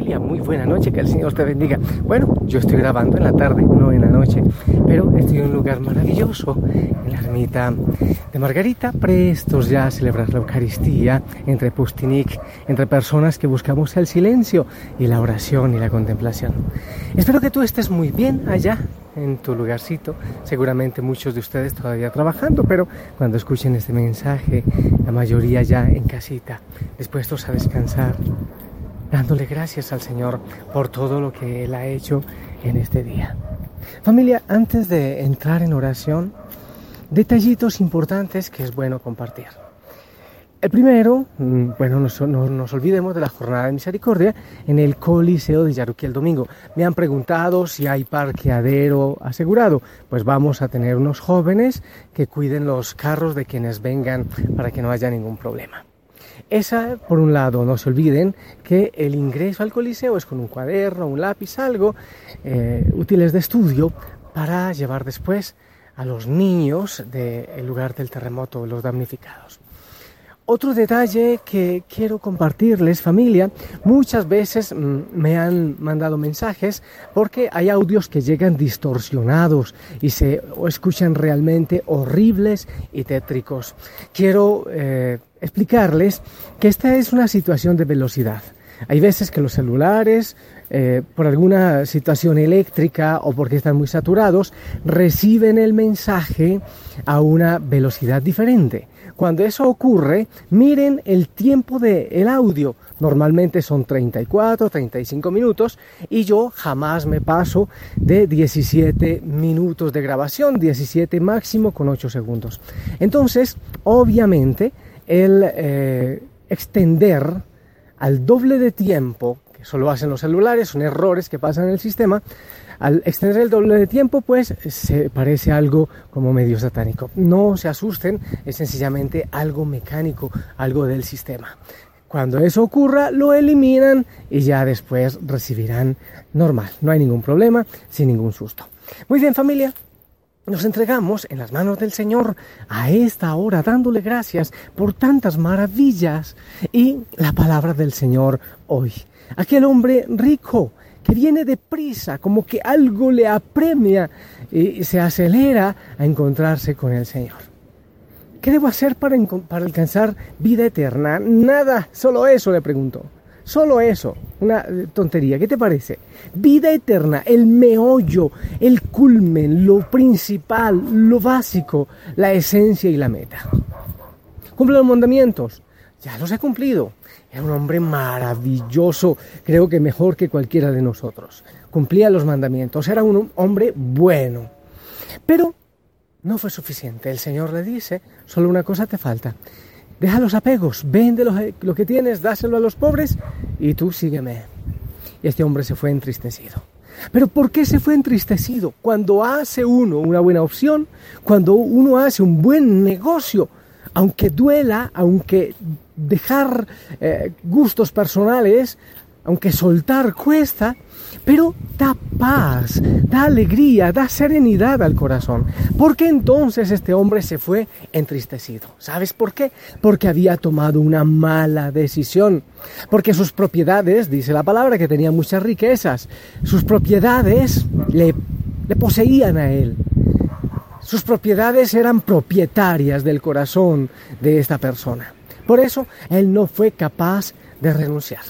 muy buena noche, que el Señor te bendiga. Bueno, yo estoy grabando en la tarde, no en la noche, pero estoy en un lugar maravilloso, en la ermita de Margarita, prestos ya a celebrar la Eucaristía entre Pustinic, entre personas que buscamos el silencio y la oración y la contemplación. Espero que tú estés muy bien allá en tu lugarcito. Seguramente muchos de ustedes todavía trabajando, pero cuando escuchen este mensaje, la mayoría ya en casita, dispuestos a descansar, dándole gracias al Señor por todo lo que Él ha hecho en este día. Familia, antes de entrar en oración, detallitos importantes que es bueno compartir. El primero, mm, bueno, no nos olvidemos de la jornada de misericordia en el Coliseo de Yaruquí el domingo. Me han preguntado si hay parqueadero asegurado. Pues vamos a tener unos jóvenes que cuiden los carros de quienes vengan para que no haya ningún problema. Esa, por un lado, no se olviden que el ingreso al Coliseo es con un cuaderno, un lápiz, algo eh, útiles de estudio para llevar después a los niños del lugar del terremoto, los damnificados. Otro detalle que quiero compartirles, familia, muchas veces mm, me han mandado mensajes porque hay audios que llegan distorsionados y se escuchan realmente horribles y tétricos. Quiero eh, explicarles que esta es una situación de velocidad. Hay veces que los celulares, eh, por alguna situación eléctrica o porque están muy saturados, reciben el mensaje a una velocidad diferente. Cuando eso ocurre, miren el tiempo del el audio. Normalmente son 34, 35 minutos y yo jamás me paso de 17 minutos de grabación, 17 máximo con 8 segundos. Entonces, obviamente, el eh, extender al doble de tiempo, que solo hacen los celulares, son errores que pasan en el sistema, al extender el doble de tiempo, pues se parece algo como medio satánico. No se asusten, es sencillamente algo mecánico, algo del sistema. Cuando eso ocurra, lo eliminan y ya después recibirán normal. No hay ningún problema, sin ningún susto. Muy bien familia, nos entregamos en las manos del Señor a esta hora, dándole gracias por tantas maravillas y la palabra del Señor hoy. Aquel hombre rico que viene deprisa, como que algo le apremia y se acelera a encontrarse con el Señor. ¿Qué debo hacer para, alcanzar vida eterna? Nada, solo eso le pregunto. Solo eso, una eh, tontería, ¿qué te parece? Vida eterna, el meollo, el culmen, lo principal, lo básico, la esencia y la meta. Cumple los mandamientos, ya los he cumplido. Era un hombre maravilloso, creo que mejor que cualquiera de nosotros. Cumplía los mandamientos, era un hombre bueno. Pero no fue suficiente. El Señor le dice, solo una cosa te falta. Deja los apegos, vende lo, que tienes, dáselo a los pobres y tú sígueme. Y este hombre se fue entristecido. Pero ¿por qué se fue entristecido? Cuando hace uno una buena opción, cuando uno hace un buen negocio, aunque duela, aunque dejar eh, gustos personales, aunque soltar cuesta, pero da paz, da alegría, da serenidad al corazón. ¿Por qué entonces este hombre se fue entristecido? ¿Sabes por qué? Porque había tomado una mala decisión. Porque sus propiedades, dice la palabra, que tenía muchas riquezas, sus propiedades le poseían a él. Sus propiedades eran propietarias del corazón de esta persona. Por eso él no fue capaz de renunciar.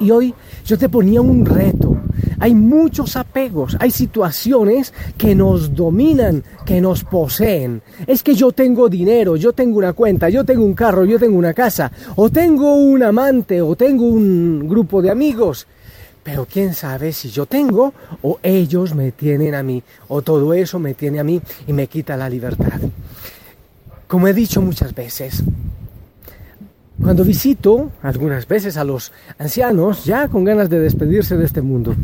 Y hoy yo te ponía un reto. Hay muchos apegos, hay situaciones que nos dominan, que nos poseen. Es que yo tengo dinero, yo tengo una cuenta, yo tengo un carro, yo tengo una casa, o tengo un amante, o tengo un grupo de amigos. Pero quién sabe si yo tengo o ellos me tienen a mí, o todo eso me tiene a mí y me quita la libertad. Como he dicho muchas veces, cuando visito algunas veces a los ancianos, ya con ganas de despedirse de este mundo,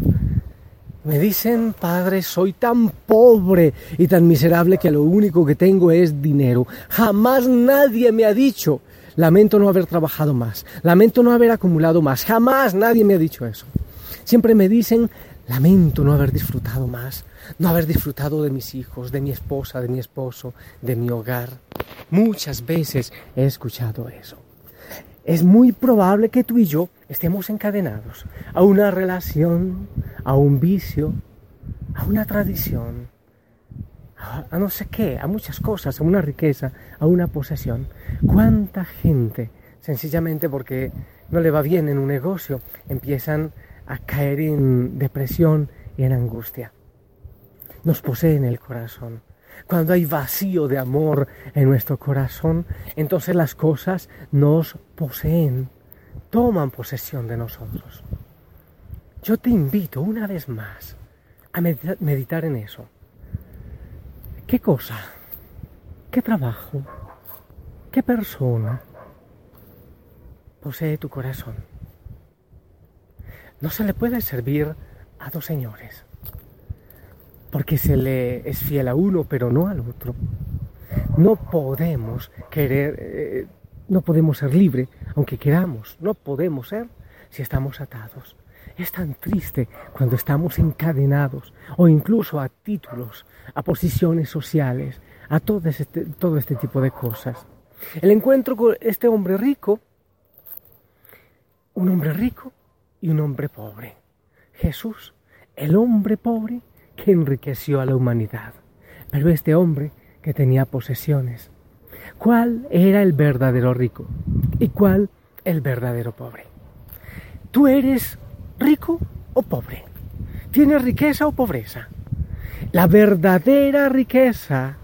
me dicen, padre, soy tan pobre y tan miserable que lo único que tengo es dinero. Jamás nadie me ha dicho, lamento no haber trabajado más, lamento no haber acumulado más. Jamás nadie me ha dicho eso. Siempre me dicen, lamento no haber disfrutado más, no haber disfrutado de mis hijos, de mi esposa, de mi esposo, de mi hogar. Muchas veces he escuchado eso. Es muy probable que tú y yo estemos encadenados a una relación, a un vicio, a una tradición, a, no sé qué, a muchas cosas, a una riqueza, a una posesión. ¿Cuánta gente, sencillamente porque no le va bien en un negocio, empiezan a caer en depresión y en angustia? Nos poseen el corazón. Cuando hay vacío de amor en nuestro corazón, entonces las cosas nos poseen, toman posesión de nosotros. Yo te invito una vez más a meditar en eso. ¿Qué cosa? ¿Qué trabajo? ¿Qué persona posee tu corazón? No se le puede servir a dos señores, porque se le es fiel a uno pero no al otro. No podemos querer, eh, no podemos ser libres, aunque queramos, no podemos ser si estamos atados. Es tan triste cuando estamos encadenados o incluso a títulos, a posiciones sociales, a todo este, todo este tipo de cosas. El encuentro con este hombre rico, un hombre rico y un hombre pobre. Jesús, el hombre pobre que enriqueció a la humanidad. Pero este hombre que tenía posesiones. ¿Cuál era el verdadero rico? ¿Y cuál el verdadero pobre? Tú eres rico o pobre, tienes riqueza o pobreza. La verdadera riqueza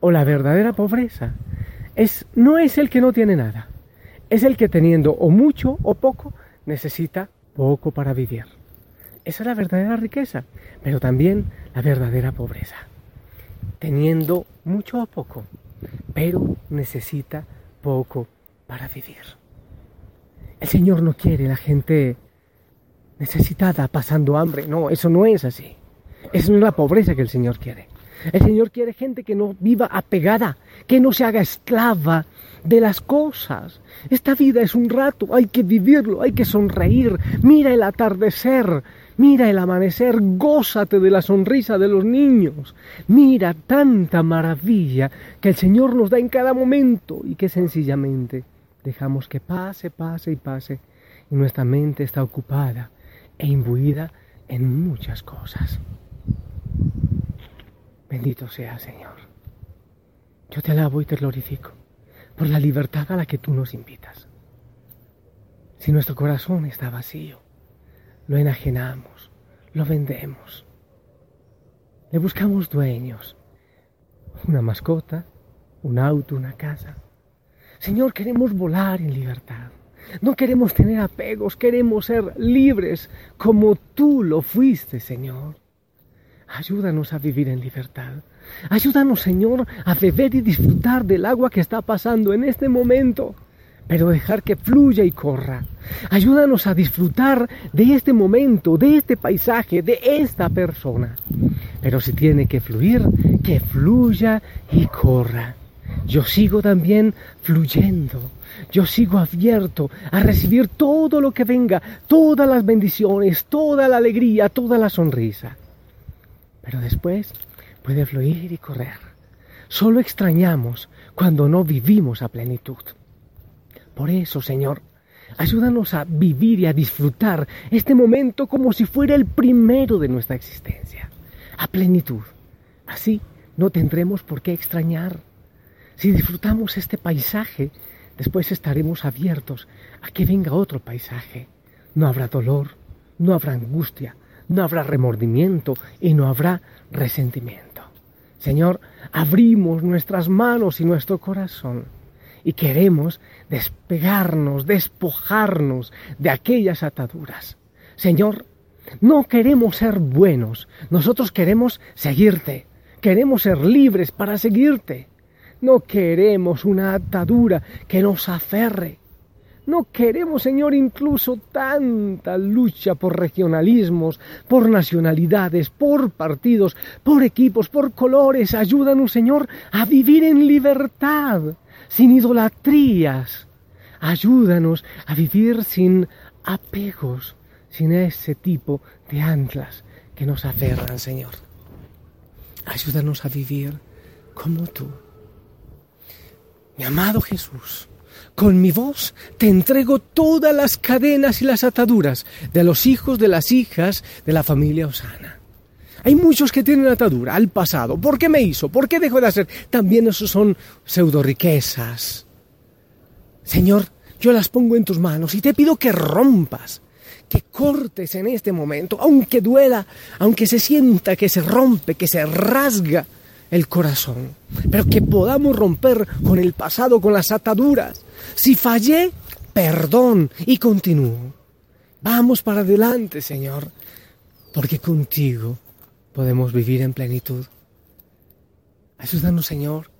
o la verdadera pobreza es, no es el que no tiene nada, es el que teniendo o mucho o poco necesita poco para vivir. Esa es la verdadera riqueza, pero también la verdadera pobreza. Teniendo mucho o poco, pero necesita poco para vivir. El Señor no quiere la gente necesitada, pasando hambre. No, eso no es así. Esa no es la pobreza que el Señor quiere. El Señor quiere gente que no viva apegada, que no se haga esclava de las cosas. Esta vida es un rato, hay que vivirlo, hay que sonreír. Mira el atardecer, mira el amanecer, gózate de la sonrisa de los niños. Mira tanta maravilla que el Señor nos da en cada momento y que sencillamente dejamos que pase, pase y pase y nuestra mente está ocupada e imbuida en muchas cosas. Bendito sea, Señor. Yo te alabo y te glorifico por la libertad a la que tú nos invitas. Si nuestro corazón está vacío, lo enajenamos, lo vendemos, le buscamos dueños, una mascota, un auto, una casa. Señor, queremos volar en libertad. No queremos tener apegos, queremos ser libres como tú lo fuiste, Señor. Ayúdanos a vivir en libertad. Ayúdanos, Señor, a beber y disfrutar del agua que está pasando en este momento, pero dejar que fluya y corra. Ayúdanos a disfrutar de este momento, de este paisaje, de esta persona. Pero si tiene que fluir, que fluya y corra. Yo sigo también fluyendo, yo sigo abierto a recibir todo lo que venga, todas las bendiciones, toda la alegría, toda la sonrisa. Pero después puede fluir y correr. Solo extrañamos cuando no vivimos a plenitud. Por eso, Señor, ayúdanos a vivir y a disfrutar este momento como si fuera el primero de nuestra existencia, a plenitud. Así no tendremos por qué extrañar. Si disfrutamos este paisaje, Después estaremos abiertos a que venga otro paisaje. No habrá dolor, no habrá angustia, no habrá remordimiento y no habrá resentimiento. Señor, abrimos nuestras manos y nuestro corazón y queremos despegarnos, despojarnos de aquellas ataduras. Señor, no queremos ser buenos, nosotros queremos seguirte, queremos ser libres para seguirte. No queremos una atadura que nos aferre. No queremos, Señor, incluso tanta lucha por regionalismos, por nacionalidades, por partidos, por equipos, por colores. Ayúdanos, Señor, a vivir en libertad, sin idolatrías. Ayúdanos a vivir sin apegos, sin ese tipo de anclas que nos aferran, Señor. Ayúdanos a vivir como tú mi amado Jesús, con mi voz te entrego todas las cadenas y las ataduras de los hijos, de las hijas de la familia Osana. Hay muchos que tienen atadura al pasado. ¿Por qué me hizo? ¿Por qué dejó de hacer? También esos son pseudo riquezas. Señor, yo las pongo en tus manos y te pido que rompas, que cortes en este momento, aunque duela, aunque se sienta que se rompe, que se rasga el corazón, pero que podamos romper con el pasado, con las ataduras. Si fallé, perdón y continúo. Vamos para adelante, Señor, porque contigo podemos vivir en plenitud. Ayúdanos, Señor,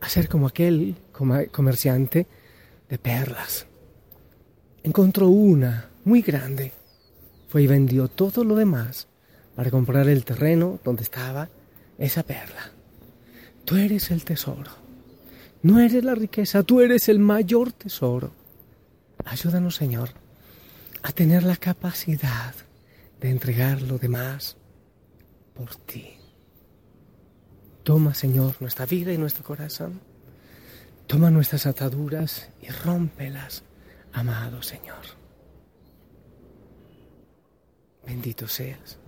a ser como aquel comerciante de perlas. Encontró una muy grande. Fue y vendió todo lo demás para comprar el terreno donde estaba esa perla. Tú eres el tesoro. No eres la riqueza, tú eres el mayor tesoro. Ayúdanos, Señor, a tener la capacidad de entregar lo demás por ti. Toma, Señor, nuestra vida y nuestro corazón. Toma nuestras ataduras y rómpelas, amado Señor. Bendito seas.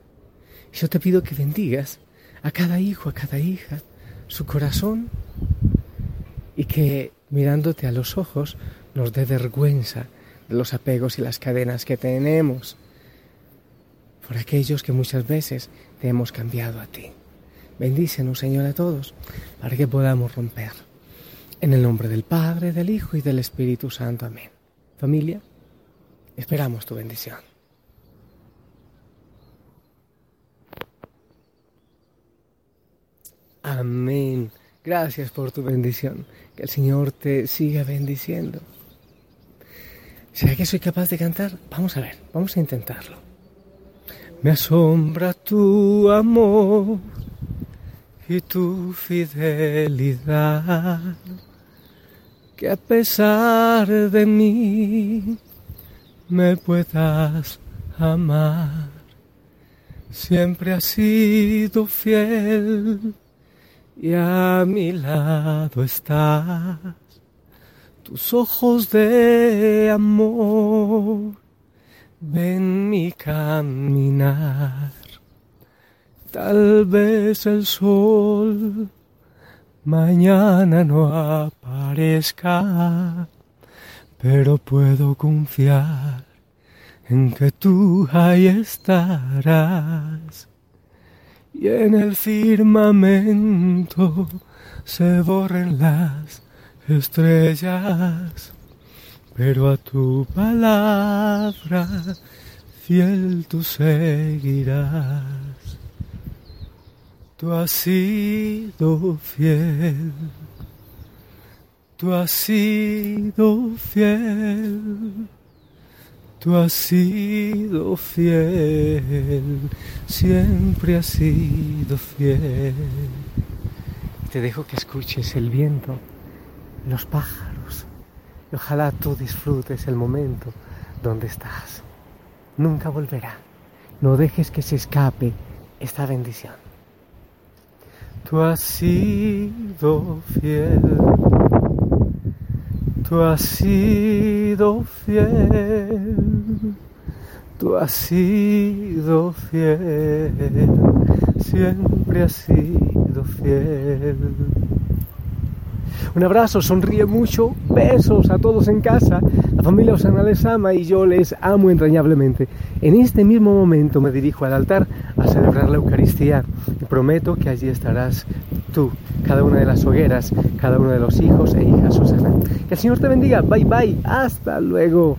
Yo te pido que bendigas a cada hijo, a cada hija, su corazón y que mirándote a los ojos nos dé vergüenza de los apegos y las cadenas que tenemos por aquellos que muchas veces te hemos cambiado a ti. Bendícenos, Señor, a todos, para que podamos romper. En el nombre del Padre, del Hijo y del Espíritu Santo. Amén. Familia, esperamos tu bendición. Amén. Gracias por tu bendición. Que el Señor te siga bendiciendo. ¿Será que soy capaz de cantar? Vamos a ver, vamos a intentarlo. Me asombra tu amor y tu fidelidad, que a pesar de mí me puedas amar. Siempre has sido fiel y a mi lado estás. Tus ojos de amor ven mi caminar. Tal vez el sol mañana no aparezca, pero puedo confiar en que tú ahí estarás. Y en el firmamento se borren las estrellas pero a tu palabra fiel tú seguirás. Tú has sido fiel, tú has sido fiel, tú has sido fiel, siempre has sido fiel. Te dejo que escuches el viento, los pájaros ojalá tú disfrutes el momento donde estás. Nunca volverá. No dejes que se escape esta bendición. Tú has sido fiel. Tú has sido fiel. Tú has sido fiel. Siempre has sido fiel. Un abrazo, sonríe mucho, besos a todos en casa. La familia Osana les ama y yo les amo entrañablemente. En este mismo momento me dirijo al altar a celebrar la Eucaristía y prometo que allí estarás tú, cada una de las hogueras, cada uno de los hijos e hijas Susana. Que el Señor te bendiga. Bye bye. Hasta luego.